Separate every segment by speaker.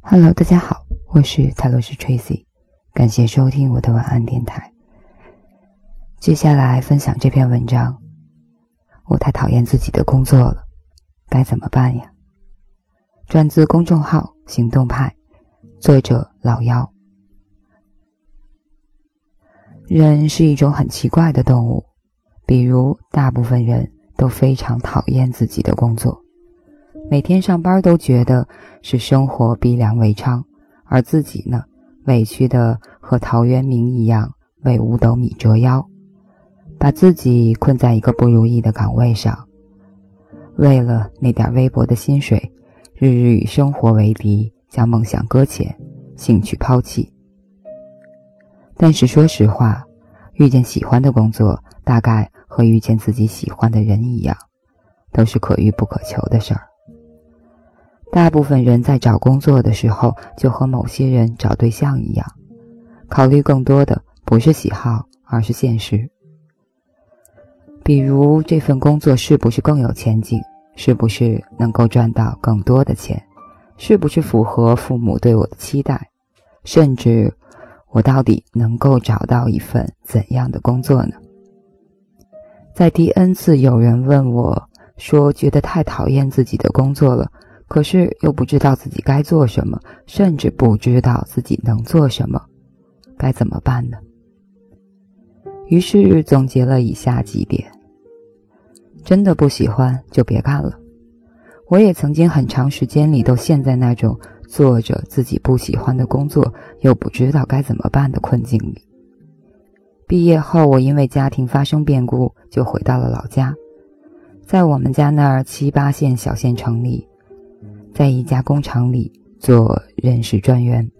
Speaker 1: Hello，大家好，我是泰罗斯 Tracy，感谢收听我的晚安电台。接下来分享这篇文章，我太讨厌自己的工作了，该怎么办呀？转自公众号“行动派”，作者老妖。人是一种很奇怪的动物，比如大部分人都非常讨厌自己的工作。每天上班都觉得是生活逼良为娼，而自己呢，委屈的和陶渊明一样为五斗米折腰，把自己困在一个不如意的岗位上，为了那点微薄的薪水，日日与生活为敌，将梦想搁浅，兴趣抛弃。但是说实话，遇见喜欢的工作，大概和遇见自己喜欢的人一样，都是可遇不可求的事儿。大部分人在找工作的时候，就和某些人找对象一样，考虑更多的不是喜好，而是现实。比如这份工作是不是更有前景，是不是能够赚到更多的钱，是不是符合父母对我的期待，甚至我到底能够找到一份怎样的工作呢？在第 N 次有人问我说，觉得太讨厌自己的工作了。可是又不知道自己该做什么，甚至不知道自己能做什么，该怎么办呢？于是总结了以下几点：真的不喜欢就别干了。我也曾经很长时间里都陷在那种做着自己不喜欢的工作，又不知道该怎么办的困境里。毕业后，我因为家庭发生变故，就回到了老家，在我们家那儿七八线小县城里。在一家工厂里做人事专员，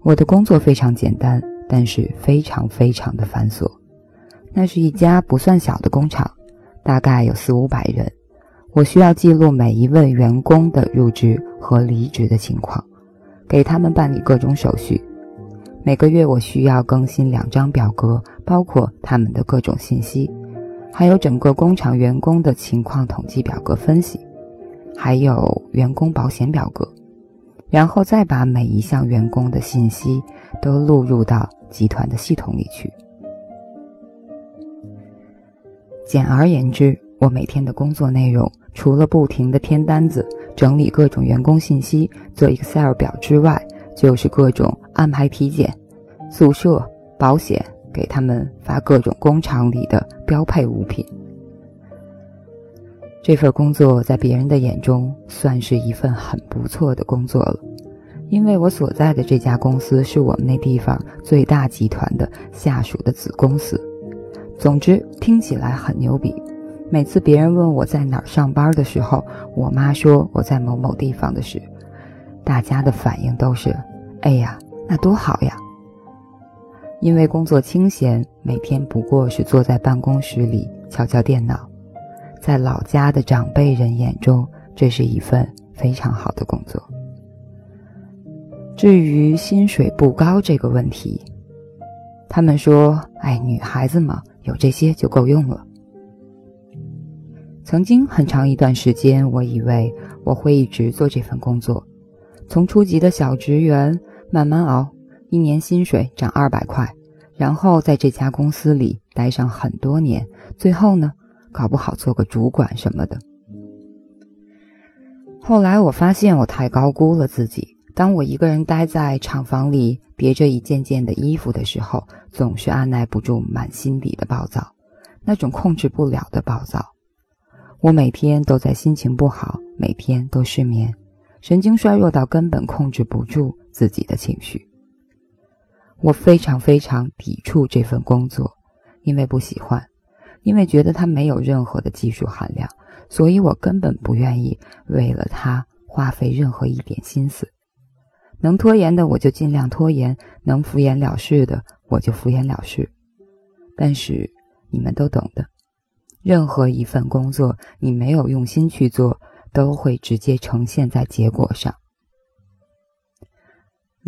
Speaker 1: 我的工作非常简单，但是非常非常的繁琐。那是一家不算小的工厂，大概有四五百人。我需要记录每一位员工的入职和离职的情况，给他们办理各种手续。每个月我需要更新两张表格，包括他们的各种信息，还有整个工厂员工的情况统计表格分析。还有员工保险表格，然后再把每一项员工的信息都录入到集团的系统里去。简而言之，我每天的工作内容，除了不停的填单子、整理各种员工信息、做 Excel 表之外，就是各种安排体检、宿舍、保险，给他们发各种工厂里的标配物品。这份工作在别人的眼中算是一份很不错的工作了，因为我所在的这家公司是我们那地方最大集团的下属的子公司。总之，听起来很牛逼。每次别人问我在哪儿上班的时候，我妈说我在某某地方的事，大家的反应都是：“哎呀，那多好呀！”因为工作清闲，每天不过是坐在办公室里敲敲电脑。在老家的长辈人眼中，这是一份非常好的工作。至于薪水不高这个问题，他们说：“哎，女孩子嘛，有这些就够用了。”曾经很长一段时间，我以为我会一直做这份工作，从初级的小职员慢慢熬，一年薪水涨二百块，然后在这家公司里待上很多年，最后呢？搞不好做个主管什么的。后来我发现我太高估了自己。当我一个人待在厂房里叠着一件件的衣服的时候，总是按耐不住满心底的暴躁，那种控制不了的暴躁。我每天都在心情不好，每天都失眠，神经衰弱到根本控制不住自己的情绪。我非常非常抵触这份工作，因为不喜欢。因为觉得它没有任何的技术含量，所以我根本不愿意为了它花费任何一点心思。能拖延的我就尽量拖延，能敷衍了事的我就敷衍了事。但是你们都懂的，任何一份工作你没有用心去做，都会直接呈现在结果上。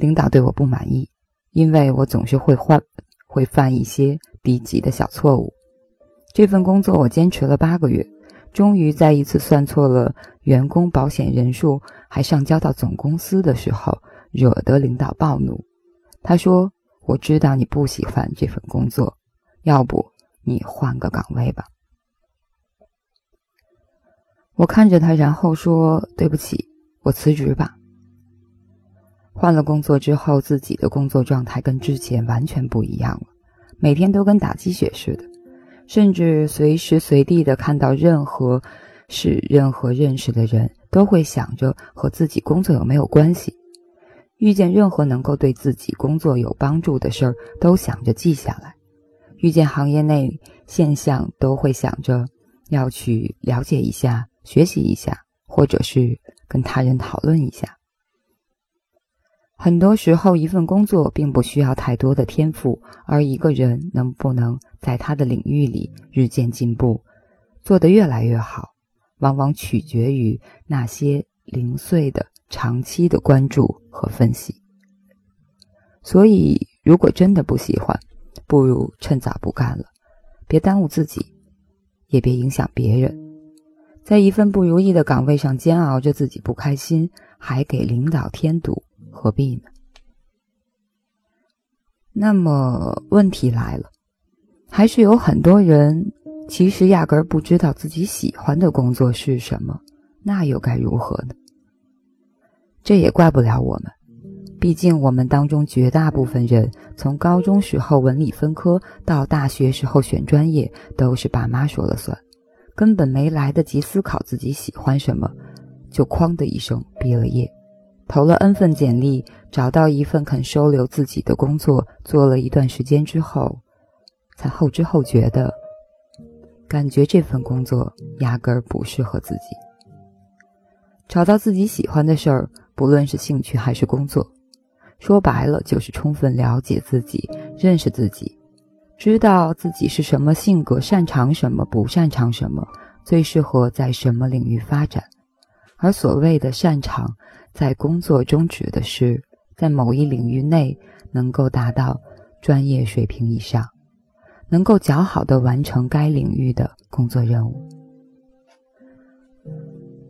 Speaker 1: 领导对我不满意，因为我总是会犯会犯一些低级的小错误。这份工作我坚持了八个月，终于在一次算错了员工保险人数，还上交到总公司的时候，惹得领导暴怒。他说：“我知道你不喜欢这份工作，要不你换个岗位吧。”我看着他，然后说：“对不起，我辞职吧。”换了工作之后，自己的工作状态跟之前完全不一样了，每天都跟打鸡血似的，甚至随时随地的看到任何事、任何认识的人，都会想着和自己工作有没有关系。遇见任何能够对自己工作有帮助的事儿，都想着记下来；遇见行业内现象，都会想着要去了解一下、学习一下，或者是跟他人讨论一下。很多时候，一份工作并不需要太多的天赋，而一个人能不能在他的领域里日渐进步，做得越来越好，往往取决于那些零碎的。长期的关注和分析，所以如果真的不喜欢，不如趁早不干了，别耽误自己，也别影响别人。在一份不如意的岗位上煎熬着，自己不开心，还给领导添堵，何必呢？那么问题来了，还是有很多人其实压根儿不知道自己喜欢的工作是什么，那又该如何呢？这也怪不了我们，毕竟我们当中绝大部分人，从高中时候文理分科到大学时候选专业，都是爸妈说了算，根本没来得及思考自己喜欢什么，就哐的一声毕了业，投了 N 份简历，找到一份肯收留自己的工作，做了一段时间之后，才后知后觉的感觉这份工作压根儿不适合自己，找到自己喜欢的事儿。不论是兴趣还是工作，说白了就是充分了解自己、认识自己，知道自己是什么性格、擅长什么、不擅长什么，最适合在什么领域发展。而所谓的擅长，在工作中指的是在某一领域内能够达到专业水平以上，能够较好的完成该领域的工作任务。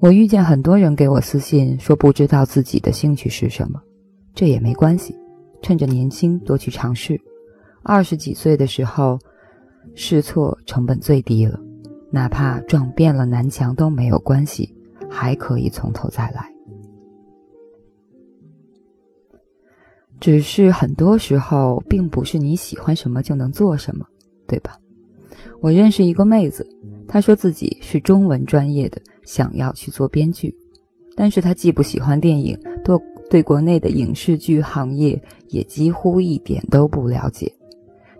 Speaker 1: 我遇见很多人给我私信说不知道自己的兴趣是什么，这也没关系，趁着年轻多去尝试。二十几岁的时候，试错成本最低了，哪怕撞遍了南墙都没有关系，还可以从头再来。只是很多时候，并不是你喜欢什么就能做什么，对吧？我认识一个妹子，她说自己是中文专业的。想要去做编剧，但是她既不喜欢电影，对对国内的影视剧行业也几乎一点都不了解。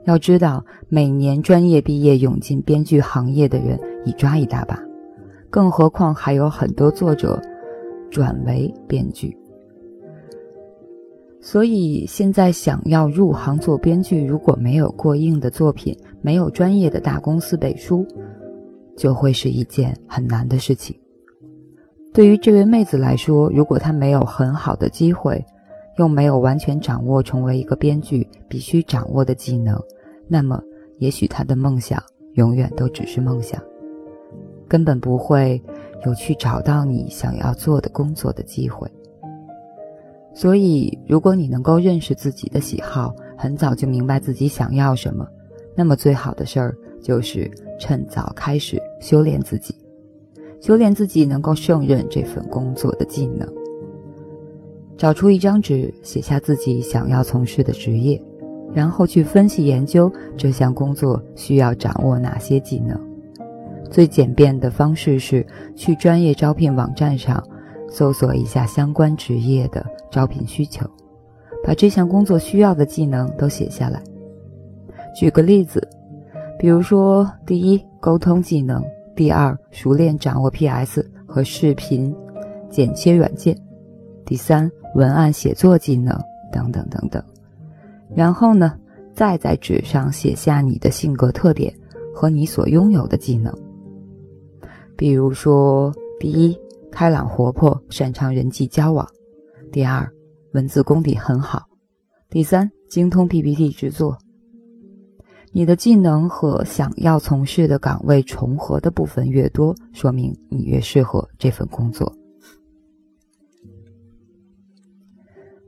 Speaker 1: 要知道，每年专业毕业涌进编剧行业的人一抓一大把，更何况还有很多作者转为编剧。所以现在想要入行做编剧，如果没有过硬的作品，没有专业的大公司背书。就会是一件很难的事情。对于这位妹子来说，如果她没有很好的机会，又没有完全掌握成为一个编剧必须掌握的技能，那么也许她的梦想永远都只是梦想，根本不会有去找到你想要做的工作的机会。所以，如果你能够认识自己的喜好，很早就明白自己想要什么，那么最好的事儿就是。趁早开始修炼自己，修炼自己能够胜任这份工作的技能。找出一张纸，写下自己想要从事的职业，然后去分析研究这项工作需要掌握哪些技能。最简便的方式是去专业招聘网站上搜索一下相关职业的招聘需求，把这项工作需要的技能都写下来。举个例子。比如说，第一，沟通技能；第二，熟练掌握 PS 和视频剪切软件；第三，文案写作技能等等等等。然后呢，再在纸上写下你的性格特点和你所拥有的技能。比如说，第一，开朗活泼，擅长人际交往；第二，文字功底很好；第三，精通 PPT 制作。你的技能和想要从事的岗位重合的部分越多，说明你越适合这份工作。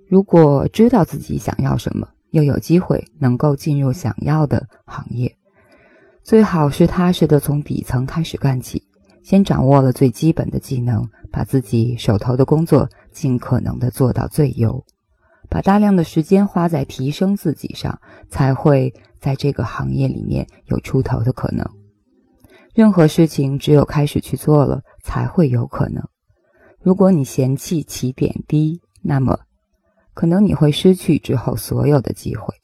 Speaker 1: 如果知道自己想要什么，又有机会能够进入想要的行业，最好是踏实的从底层开始干起，先掌握了最基本的技能，把自己手头的工作尽可能的做到最优。把大量的时间花在提升自己上，才会在这个行业里面有出头的可能。任何事情只有开始去做了，才会有可能。如果你嫌弃起点低，那么可能你会失去之后所有的机会。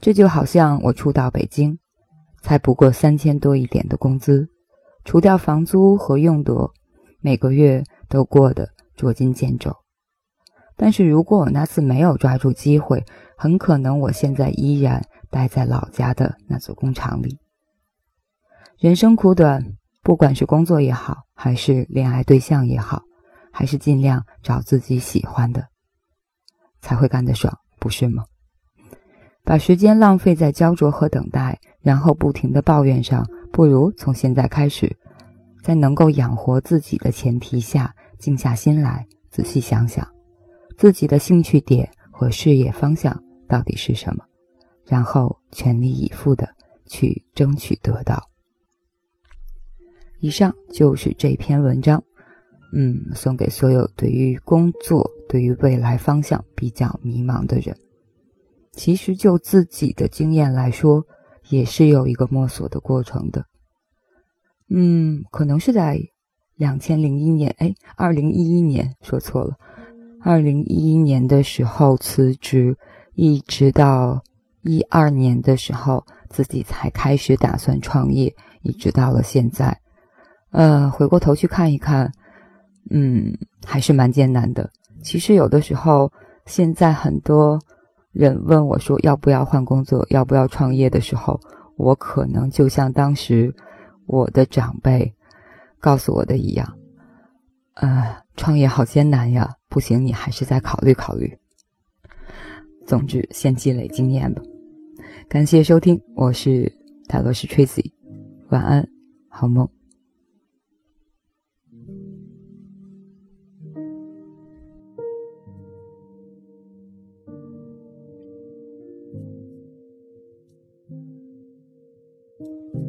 Speaker 1: 这就好像我初到北京，才不过三千多一点的工资，除掉房租和用度，每个月都过得捉襟见肘。但是如果我那次没有抓住机会，很可能我现在依然待在老家的那座工厂里。人生苦短，不管是工作也好，还是恋爱对象也好，还是尽量找自己喜欢的，才会干得爽，不是吗？把时间浪费在焦灼和等待，然后不停的抱怨上，不如从现在开始，在能够养活自己的前提下，静下心来，仔细想想。自己的兴趣点和事业方向到底是什么？然后全力以赴的去争取得到。以上就是这篇文章，嗯，送给所有对于工作、对于未来方向比较迷茫的人。其实就自己的经验来说，也是有一个摸索的过程的。嗯，可能是在两千零一年，哎，二零一一年说错了。二零一一年的时候辞职，一直到一二年的时候自己才开始打算创业，一直到了现在。呃，回过头去看一看，嗯，还是蛮艰难的。其实有的时候，现在很多人问我说要不要换工作，要不要创业的时候，我可能就像当时我的长辈告诉我的一样，呃，创业好艰难呀。不行，你还是再考虑考虑。总之，先积累经验吧。感谢收听，我是塔罗斯 Tracy，晚安，好梦。嗯。